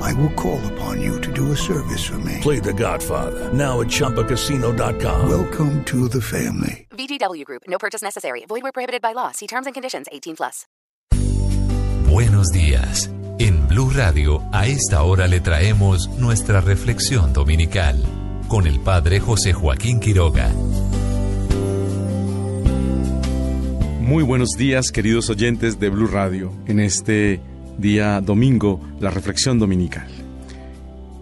I will call upon you to do a service for me. Play The Godfather now at ChumbaCasino.com. Welcome to the family. VGW Group. No purchase necessary. Void where prohibited by law. See terms and conditions. 18 plus. Buenos días. En Blue Radio, a esta hora le traemos nuestra reflexión dominical con el Padre José Joaquín Quiroga. Muy buenos días, queridos oyentes de Blue Radio. En este día domingo, la reflexión dominical.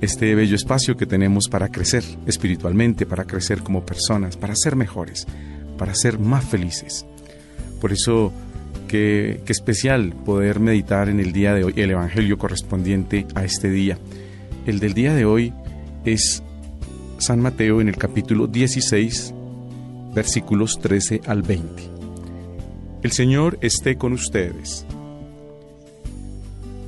Este bello espacio que tenemos para crecer espiritualmente, para crecer como personas, para ser mejores, para ser más felices. Por eso, qué, qué especial poder meditar en el día de hoy el Evangelio correspondiente a este día. El del día de hoy es San Mateo en el capítulo 16, versículos 13 al 20. El Señor esté con ustedes.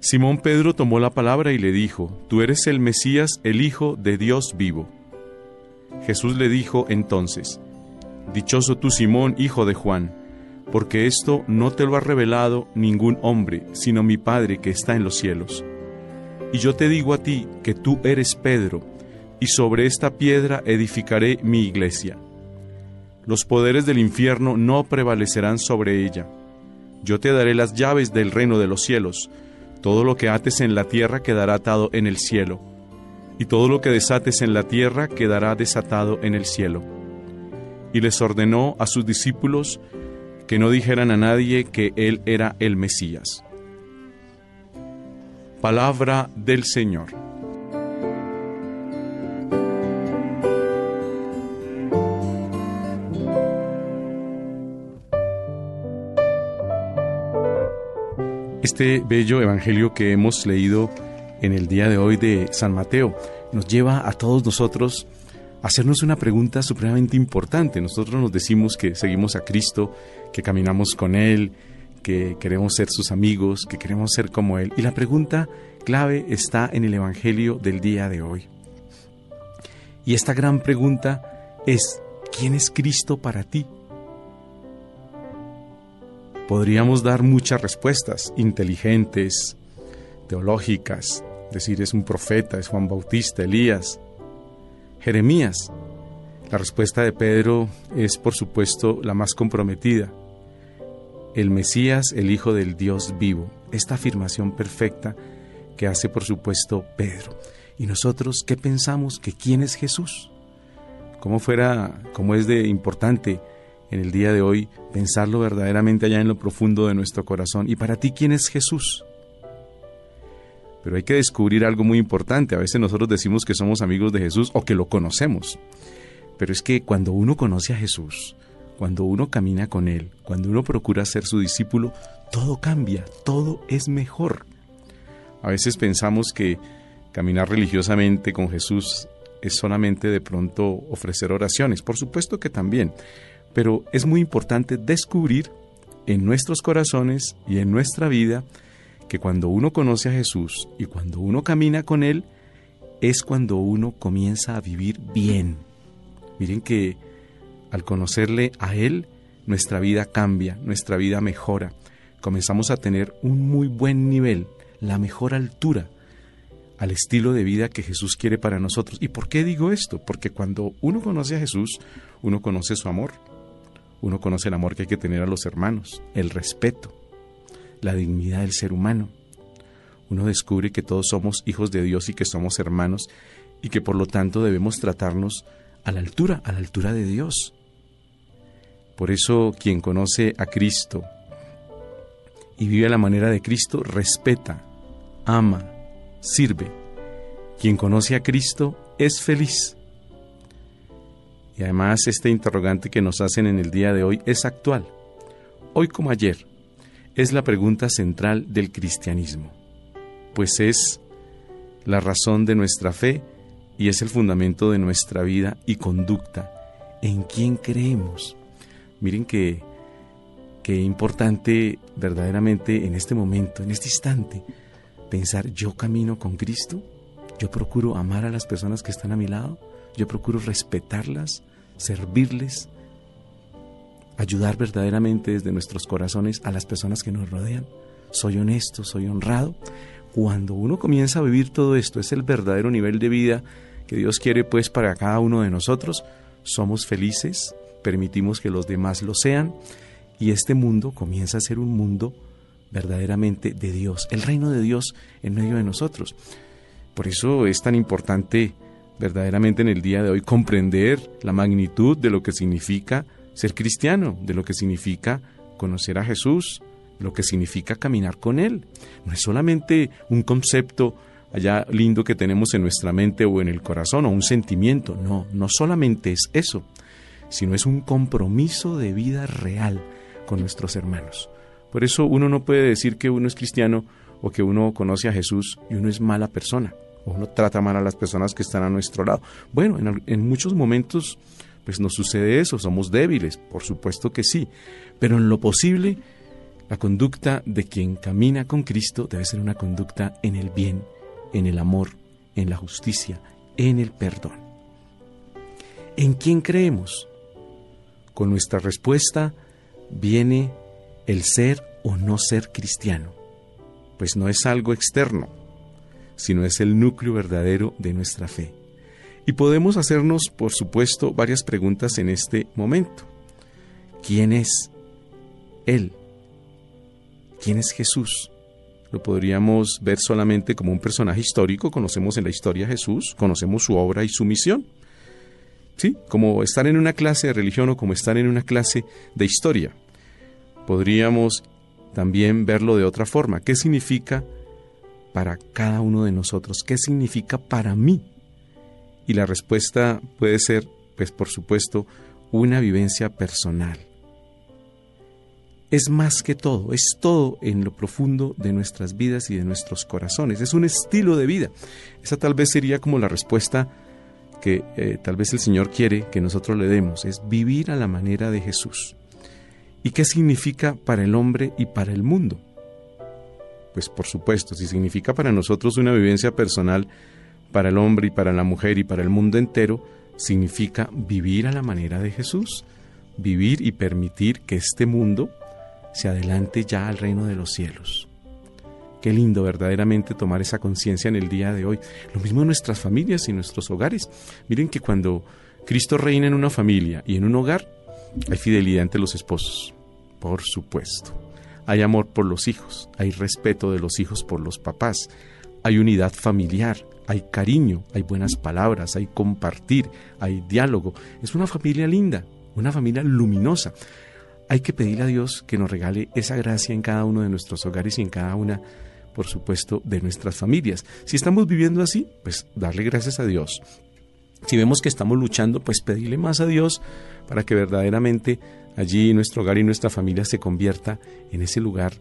Simón Pedro tomó la palabra y le dijo, Tú eres el Mesías, el Hijo de Dios vivo. Jesús le dijo entonces, Dichoso tú Simón, hijo de Juan, porque esto no te lo ha revelado ningún hombre, sino mi Padre que está en los cielos. Y yo te digo a ti que tú eres Pedro, y sobre esta piedra edificaré mi iglesia. Los poderes del infierno no prevalecerán sobre ella yo te daré las llaves del reino de los cielos. Todo lo que ates en la tierra quedará atado en el cielo, y todo lo que desates en la tierra quedará desatado en el cielo. Y les ordenó a sus discípulos que no dijeran a nadie que él era el Mesías. Palabra del Señor. Este bello evangelio que hemos leído en el día de hoy de San Mateo nos lleva a todos nosotros a hacernos una pregunta supremamente importante. Nosotros nos decimos que seguimos a Cristo, que caminamos con Él, que queremos ser sus amigos, que queremos ser como Él. Y la pregunta clave está en el Evangelio del día de hoy. Y esta gran pregunta es, ¿quién es Cristo para ti? Podríamos dar muchas respuestas inteligentes, teológicas, decir es un profeta, es Juan Bautista, Elías, Jeremías. La respuesta de Pedro es por supuesto la más comprometida. El Mesías, el Hijo del Dios vivo. Esta afirmación perfecta que hace por supuesto Pedro. ¿Y nosotros qué pensamos que quién es Jesús? ¿Cómo fuera, cómo es de importante en el día de hoy pensarlo verdaderamente allá en lo profundo de nuestro corazón. ¿Y para ti quién es Jesús? Pero hay que descubrir algo muy importante. A veces nosotros decimos que somos amigos de Jesús o que lo conocemos. Pero es que cuando uno conoce a Jesús, cuando uno camina con Él, cuando uno procura ser su discípulo, todo cambia, todo es mejor. A veces pensamos que caminar religiosamente con Jesús es solamente de pronto ofrecer oraciones. Por supuesto que también, pero es muy importante descubrir en nuestros corazones y en nuestra vida que cuando uno conoce a Jesús y cuando uno camina con Él, es cuando uno comienza a vivir bien. Miren que al conocerle a Él, nuestra vida cambia, nuestra vida mejora. Comenzamos a tener un muy buen nivel, la mejor altura al estilo de vida que Jesús quiere para nosotros. ¿Y por qué digo esto? Porque cuando uno conoce a Jesús, uno conoce su amor, uno conoce el amor que hay que tener a los hermanos, el respeto, la dignidad del ser humano. Uno descubre que todos somos hijos de Dios y que somos hermanos y que por lo tanto debemos tratarnos a la altura, a la altura de Dios. Por eso quien conoce a Cristo y vive a la manera de Cristo, respeta, ama, sirve. Quien conoce a Cristo es feliz. Y además este interrogante que nos hacen en el día de hoy es actual. Hoy como ayer, es la pregunta central del cristianismo, pues es la razón de nuestra fe y es el fundamento de nuestra vida y conducta. ¿En quién creemos? Miren que qué importante verdaderamente en este momento, en este instante, pensar, yo camino con Cristo, yo procuro amar a las personas que están a mi lado, yo procuro respetarlas, servirles, ayudar verdaderamente desde nuestros corazones a las personas que nos rodean. Soy honesto, soy honrado. Cuando uno comienza a vivir todo esto, es el verdadero nivel de vida que Dios quiere pues para cada uno de nosotros. Somos felices, permitimos que los demás lo sean y este mundo comienza a ser un mundo verdaderamente de Dios, el reino de Dios en medio de nosotros. Por eso es tan importante verdaderamente en el día de hoy comprender la magnitud de lo que significa ser cristiano, de lo que significa conocer a Jesús, lo que significa caminar con Él. No es solamente un concepto allá lindo que tenemos en nuestra mente o en el corazón o un sentimiento, no, no solamente es eso, sino es un compromiso de vida real con nuestros hermanos. Por eso uno no puede decir que uno es cristiano o que uno conoce a Jesús y uno es mala persona, uno trata mal a las personas que están a nuestro lado. Bueno, en, muchos momentos pues nos sucede eso, somos débiles, por supuesto que sí, pero en lo posible la conducta de quien camina con Cristo debe ser una conducta en el bien, en el amor, en la justicia, en el perdón. ¿En quién creemos? Con nuestra respuesta viene el ser o no ser cristiano, pues no es algo externo, sino es el núcleo verdadero de nuestra fe. Y podemos hacernos, por supuesto, varias preguntas en este momento. ¿Quién es Él? ¿Quién es Jesús? Lo podríamos ver solamente como un personaje histórico, conocemos en la historia a Jesús, conocemos su obra y su misión. ¿Sí? Como estar en una clase de religión o como estar en una clase de historia podríamos también verlo de otra forma. ¿Qué significa para cada uno de nosotros? ¿Qué significa para mí? Y la respuesta puede ser, pues por supuesto, una vivencia personal. Es más que todo, es todo en lo profundo de nuestras vidas y de nuestros corazones. Es un estilo de vida. Esa tal vez sería como la respuesta que eh, tal vez el Señor quiere que nosotros le demos, es vivir a la manera de Jesús. ¿Y qué significa para el hombre y para el mundo? Pues por supuesto, si significa para nosotros una vivencia personal, para el hombre y para la mujer y para el mundo entero, significa vivir a la manera de Jesús, vivir y permitir que este mundo se adelante ya al reino de los cielos. Qué lindo verdaderamente tomar esa conciencia en el día de hoy. Lo mismo en nuestras familias y nuestros hogares. Miren que cuando Cristo reina en una familia y en un hogar, hay fidelidad entre los esposos, por supuesto. Hay amor por los hijos, hay respeto de los hijos por los papás, hay unidad familiar, hay cariño, hay buenas palabras, hay compartir, hay diálogo. Es una familia linda, una familia luminosa. Hay que pedirle a Dios que nos regale esa gracia en cada uno de nuestros hogares y en cada una, por supuesto, de nuestras familias. Si estamos viviendo así, pues darle gracias a Dios. Si vemos que estamos luchando, pues pedirle más a Dios para que verdaderamente allí nuestro hogar y nuestra familia se convierta en ese lugar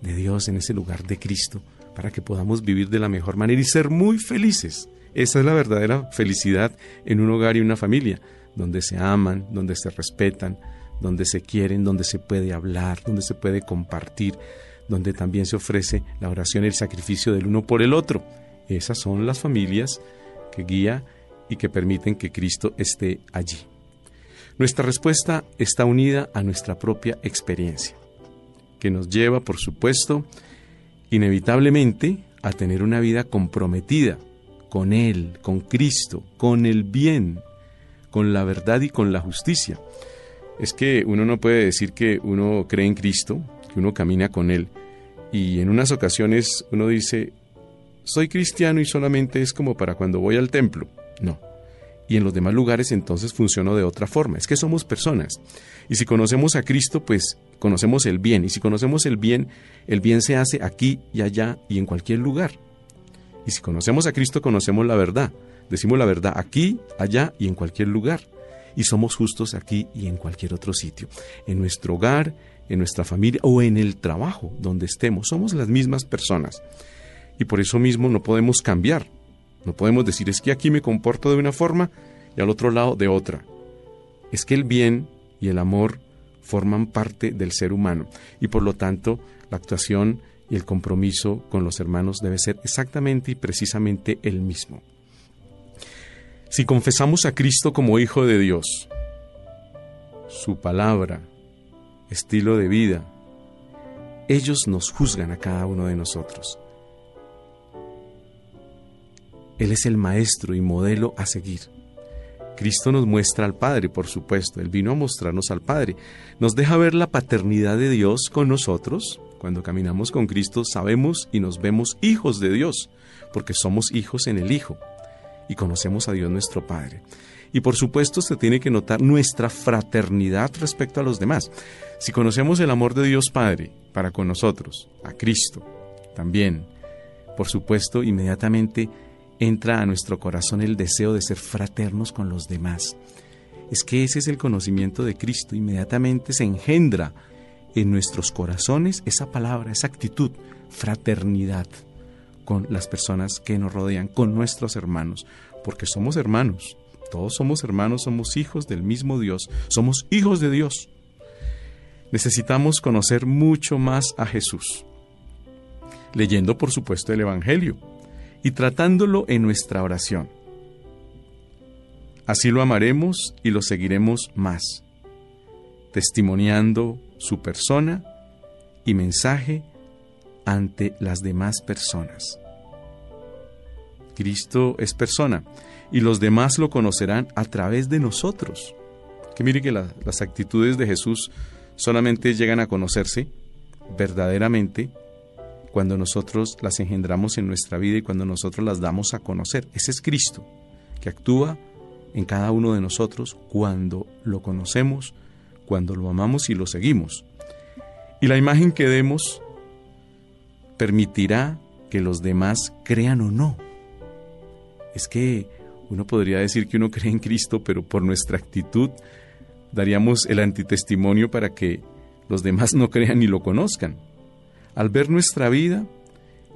de Dios, en ese lugar de Cristo, para que podamos vivir de la mejor manera y ser muy felices. Esa es la verdadera felicidad en un hogar y una familia, donde se aman, donde se respetan, donde se quieren, donde se puede hablar, donde se puede compartir, donde también se ofrece la oración y el sacrificio del uno por el otro. Esas son las familias que guía y que permiten que Cristo esté allí. Nuestra respuesta está unida a nuestra propia experiencia, que nos lleva, por supuesto, inevitablemente a tener una vida comprometida con Él, con Cristo, con el bien, con la verdad y con la justicia. Es que uno no puede decir que uno cree en Cristo, que uno camina con Él, y en unas ocasiones uno dice, soy cristiano y solamente es como para cuando voy al templo. No. Y en los demás lugares entonces funcionó de otra forma. Es que somos personas. Y si conocemos a Cristo, pues conocemos el bien. Y si conocemos el bien, el bien se hace aquí y allá y en cualquier lugar. Y si conocemos a Cristo, conocemos la verdad. Decimos la verdad aquí, allá y en cualquier lugar. Y somos justos aquí y en cualquier otro sitio. En nuestro hogar, en nuestra familia o en el trabajo donde estemos. Somos las mismas personas. Y por eso mismo no podemos cambiar. No podemos decir es que aquí me comporto de una forma y al otro lado de otra. Es que el bien y el amor forman parte del ser humano y por lo tanto la actuación y el compromiso con los hermanos debe ser exactamente y precisamente el mismo. Si confesamos a Cristo como Hijo de Dios, su palabra, estilo de vida, ellos nos juzgan a cada uno de nosotros. Él es el maestro y modelo a seguir. Cristo nos muestra al Padre, por supuesto. Él vino a mostrarnos al Padre. Nos deja ver la paternidad de Dios con nosotros. Cuando caminamos con Cristo sabemos y nos vemos hijos de Dios, porque somos hijos en el Hijo y conocemos a Dios nuestro Padre. Y por supuesto se tiene que notar nuestra fraternidad respecto a los demás. Si conocemos el amor de Dios Padre para con nosotros, a Cristo también, por supuesto, inmediatamente entra a nuestro corazón el deseo de ser fraternos con los demás. Es que ese es el conocimiento de Cristo. Inmediatamente se engendra en nuestros corazones esa palabra, esa actitud, fraternidad con las personas que nos rodean, con nuestros hermanos, porque somos hermanos. Todos somos hermanos, somos hijos del mismo Dios, somos hijos de Dios. Necesitamos conocer mucho más a Jesús, leyendo por supuesto el Evangelio y tratándolo en nuestra oración. Así lo amaremos y lo seguiremos más, testimoniando su persona y mensaje ante las demás personas. Cristo es persona y los demás lo conocerán a través de nosotros. Que mire que las actitudes de Jesús solamente llegan a conocerse verdaderamente cuando nosotros las engendramos en nuestra vida y cuando nosotros las damos a conocer. Ese es Cristo, que actúa en cada uno de nosotros cuando lo conocemos, cuando lo amamos y lo seguimos. Y la imagen que demos permitirá que los demás crean o no. Es que uno podría decir que uno cree en Cristo, pero por nuestra actitud daríamos el antitestimonio para que los demás no crean ni lo conozcan al ver nuestra vida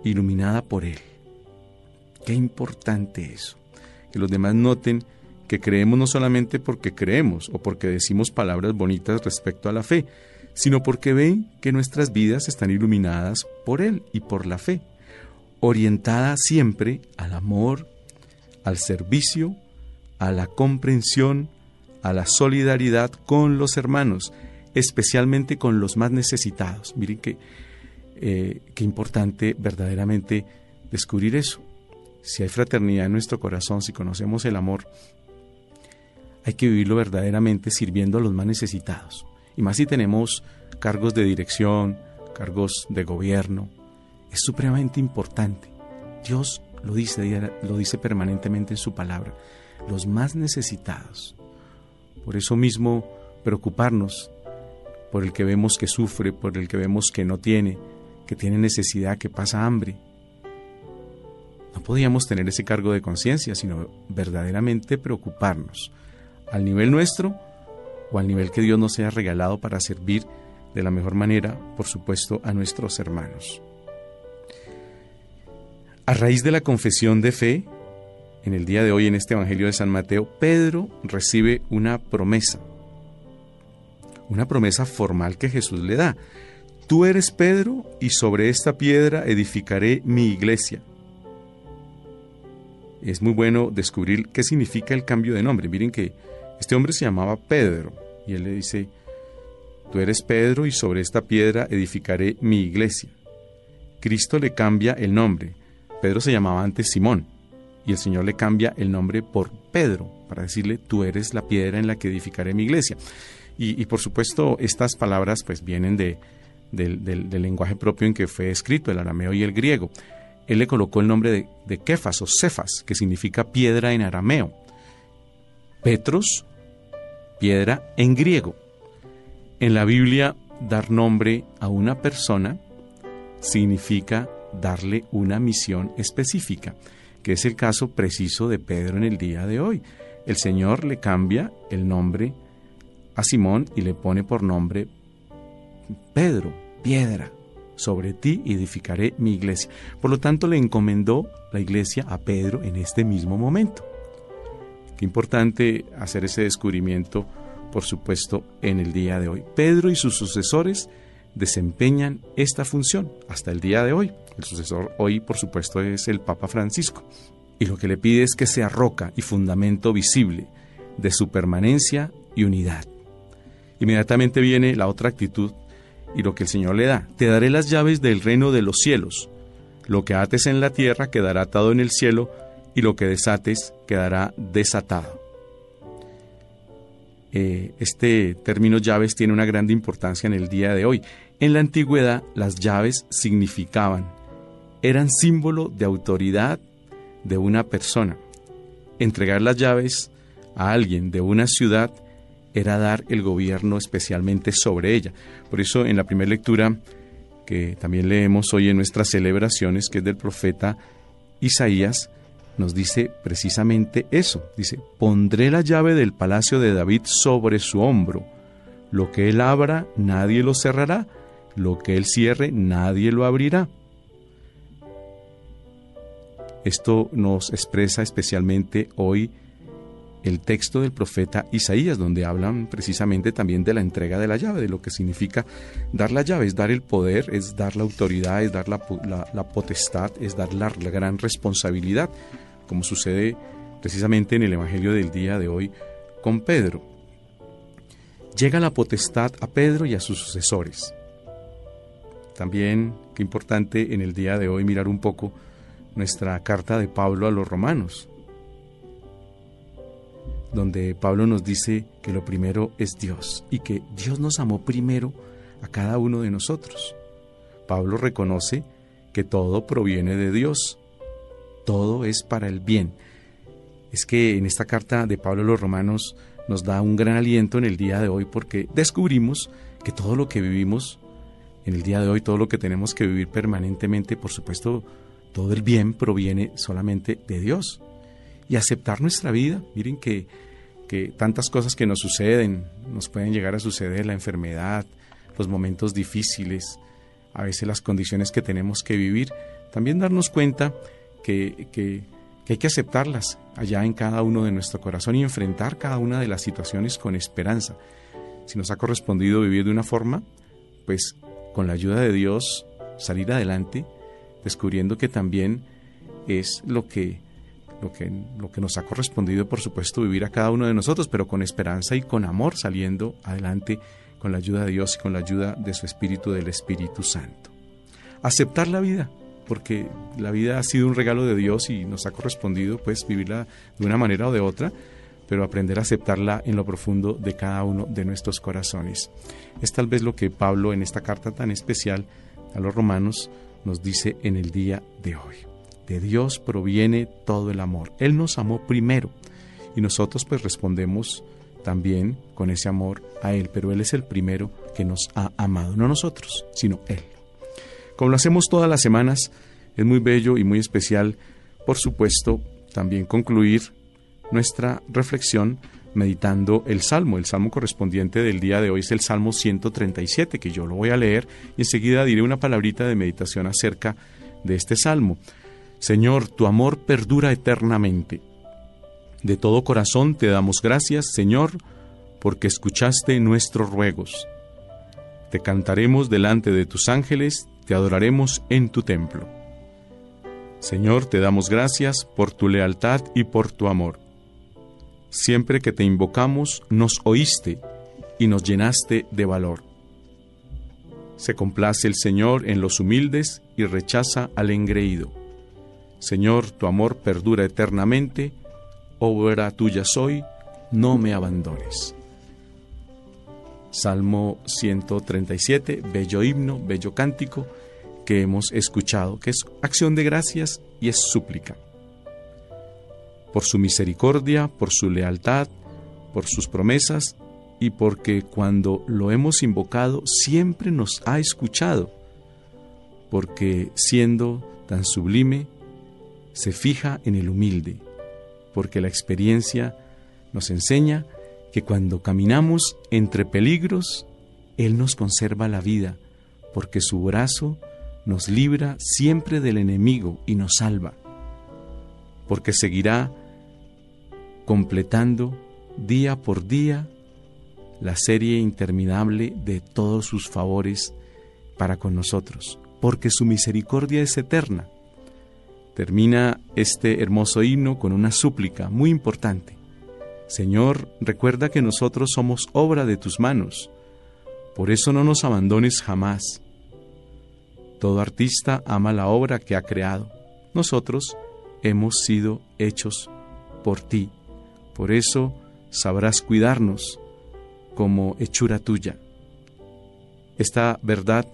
iluminada por Él. Qué importante eso, que los demás noten que creemos no solamente porque creemos o porque decimos palabras bonitas respecto a la fe, sino porque ven que nuestras vidas están iluminadas por Él y por la fe, orientada siempre al amor, al servicio, a la comprensión, a la solidaridad con los hermanos, especialmente con los más necesitados. Miren que eh, qué importante verdaderamente descubrir eso. Si hay fraternidad en nuestro corazón, si conocemos el amor, hay que vivirlo verdaderamente sirviendo a los más necesitados. Y más si tenemos cargos de dirección, cargos de gobierno, es supremamente importante. Dios lo dice, lo dice permanentemente en su palabra, los más necesitados. Por eso mismo, preocuparnos por el que vemos que sufre, por el que vemos que no tiene, que tiene necesidad, que pasa hambre. No podíamos tener ese cargo de conciencia, sino verdaderamente preocuparnos al nivel nuestro o al nivel que Dios nos haya regalado para servir de la mejor manera, por supuesto, a nuestros hermanos. A raíz de la confesión de fe, en el día de hoy en este Evangelio de San Mateo, Pedro recibe una promesa, una promesa formal que Jesús le da. Tú eres Pedro y sobre esta piedra edificaré mi iglesia. Es muy bueno descubrir qué significa el cambio de nombre. Miren que Este hombre se llamaba Pedro y él le dice, tú eres Pedro y sobre esta piedra edificaré mi iglesia. Cristo le cambia el nombre. Pedro se llamaba antes Simón y el Señor le cambia el nombre por Pedro para decirle, tú eres la piedra en la que edificaré mi iglesia. Y, por supuesto, estas palabras pues vienen de, del, lenguaje propio en que fue escrito, el arameo y el griego. Él le colocó el nombre de, Kefas o Cefas, que significa piedra en arameo. Petros, piedra en griego. En la Biblia, dar nombre a una persona significa darle una misión específica, que es el caso preciso de Pedro en el día de hoy. El Señor le cambia el nombre a Simón y le pone por nombre Pedro, piedra. Sobre ti edificaré mi iglesia. Por lo tanto, le encomendó la iglesia a Pedro en este mismo momento. Qué importante hacer ese descubrimiento, por supuesto, en el día de hoy. Pedro y sus sucesores desempeñan esta función hasta el día de hoy. El sucesor hoy, por supuesto, es el Papa Francisco. Y lo que le pide es que sea roca y fundamento visible de su permanencia y unidad. Inmediatamente viene la otra actitud y lo que el Señor le da. Te daré las llaves del reino de los cielos. Lo que ates en la tierra quedará atado en el cielo y lo que desates quedará desatado. Eh, este término llaves tiene una gran importancia en el día de hoy. En la antigüedad las llaves significaban, eran símbolo de autoridad de una persona. Entregar las llaves a alguien de una ciudad era dar el gobierno especialmente sobre ella. Por eso en la primera lectura que también leemos hoy en nuestras celebraciones, que es del profeta Isaías, nos dice precisamente eso. Dice, pondré la llave del palacio de David sobre su hombro. Lo que él abra, nadie lo cerrará. Lo que él cierre, nadie lo abrirá. Esto nos expresa especialmente hoy el texto del profeta Isaías, donde hablan precisamente también de la entrega de la llave, de lo que significa dar la llave, es dar el poder, es dar la autoridad, es dar la, potestad, es dar la, la gran responsabilidad, como sucede precisamente en el Evangelio del día de hoy con Pedro. Llega la potestad a Pedro y a sus sucesores. También, qué importante en el día de hoy mirar un poco nuestra carta de Pablo a los romanos donde Pablo nos dice que lo primero es Dios y que Dios nos amó primero a cada uno de nosotros. Pablo reconoce que todo proviene de Dios, todo es para el bien. Es que en esta carta de Pablo a los romanos nos da un gran aliento en el día de hoy porque descubrimos que todo lo que vivimos en el día de hoy, todo lo que tenemos que vivir permanentemente, por supuesto, todo el bien proviene solamente de Dios y aceptar nuestra vida. Miren que, que tantas cosas que nos suceden, nos pueden llegar a suceder, la enfermedad, los momentos difíciles, a veces las condiciones que tenemos que vivir, también darnos cuenta que, que, que hay que aceptarlas allá en cada uno de nuestro corazón y enfrentar cada una de las situaciones con esperanza. Si nos ha correspondido vivir de una forma, pues con la ayuda de Dios salir adelante, descubriendo que también es lo que lo que, lo que nos ha correspondido, por supuesto, vivir a cada uno de nosotros, pero con esperanza y con amor, saliendo adelante con la ayuda de Dios y con la ayuda de su Espíritu, del Espíritu Santo. Aceptar la vida, porque la vida ha sido un regalo de Dios y nos ha correspondido pues vivirla de una manera o de otra, pero aprender a aceptarla en lo profundo de cada uno de nuestros corazones. Es tal vez lo que Pablo en esta carta tan especial a los romanos nos dice en el día de hoy. De Dios proviene todo el amor. Él nos amó primero y nosotros pues respondemos también con ese amor a Él, pero Él es el primero que nos ha amado, no nosotros, sino Él. Como lo hacemos todas las semanas, es muy bello y muy especial, por supuesto, también concluir nuestra reflexión meditando el salmo. El salmo correspondiente del día de hoy es el Salmo 137, que yo lo voy a leer y enseguida diré una palabrita de meditación acerca de este salmo. Señor, tu amor perdura eternamente. De todo corazón te damos gracias, Señor, porque escuchaste nuestros ruegos. Te cantaremos delante de tus ángeles, te adoraremos en tu templo. Señor, te damos gracias por tu lealtad y por tu amor. Siempre que te invocamos, nos oíste y nos llenaste de valor. Se complace el Señor en los humildes y rechaza al engreído. Señor, tu amor perdura eternamente, obra tuya soy, no me abandones. Salmo 137, bello himno, bello cántico que hemos escuchado, que es acción de gracias y es súplica. Por su misericordia, por su lealtad, por sus promesas y porque cuando lo hemos invocado siempre nos ha escuchado, porque siendo tan sublime, se fija en el humilde, porque la experiencia nos enseña que cuando caminamos entre peligros, Él nos conserva la vida, porque su brazo nos libra siempre del enemigo y nos salva, porque seguirá completando día por día la serie interminable de todos sus favores para con nosotros, porque su misericordia es eterna. Termina este hermoso himno con una súplica muy importante. Señor, recuerda que nosotros somos obra de tus manos, por eso no nos abandones jamás. Todo artista ama la obra que ha creado. Nosotros hemos sido hechos por ti, por eso sabrás cuidarnos como hechura tuya. Esta verdad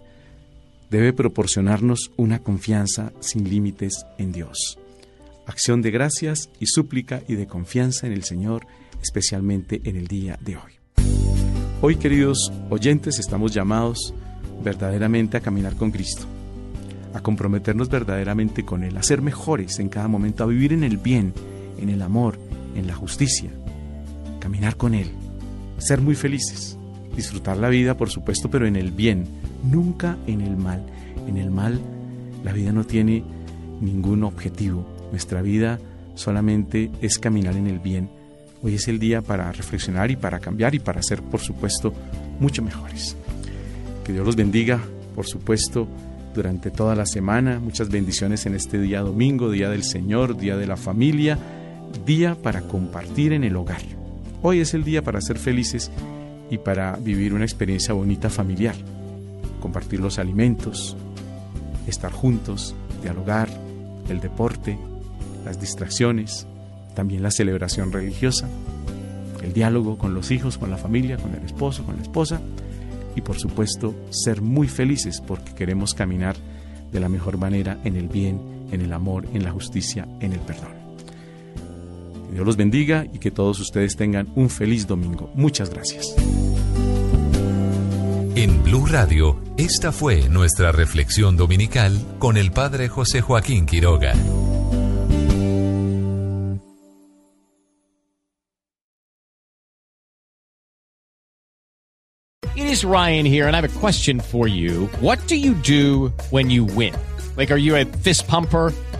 debe proporcionarnos una confianza sin límites en Dios. Acción de gracias y súplica y de confianza en el Señor especialmente en el día de hoy. Hoy, queridos oyentes, estamos llamados verdaderamente a caminar con Cristo, a comprometernos verdaderamente con Él, a ser mejores en cada momento, a vivir en el bien, en el amor, en la justicia, caminar con Él, ser muy felices, disfrutar la vida, por supuesto, pero en el bien, nunca en el mal. En el mal, la vida no tiene ningún objetivo. Nuestra vida solamente es caminar en el bien Hoy es el día para reflexionar y para cambiar y para ser, por supuesto, mucho mejores. Que Dios los bendiga, por supuesto, durante toda la semana. Muchas bendiciones en este día domingo, Día del Señor, Día de la Familia, día para compartir en el hogar. Hoy es el día para ser felices y para vivir una experiencia bonita familiar. Compartir los alimentos, estar juntos, dialogar, el deporte, las distracciones, también la celebración religiosa, el diálogo con los hijos, con la familia, con el esposo, con la esposa y por supuesto ser muy felices porque queremos caminar de la mejor manera en el bien, en el amor, en la justicia, en el perdón. Dios los bendiga y que todos ustedes tengan un feliz domingo. Muchas gracias. En Blue Radio, esta fue nuestra reflexión dominical con el Padre José Joaquín Quiroga. It is Ryan here, and I have a question for you. What do you do when you win? Like, are you a fist pumper?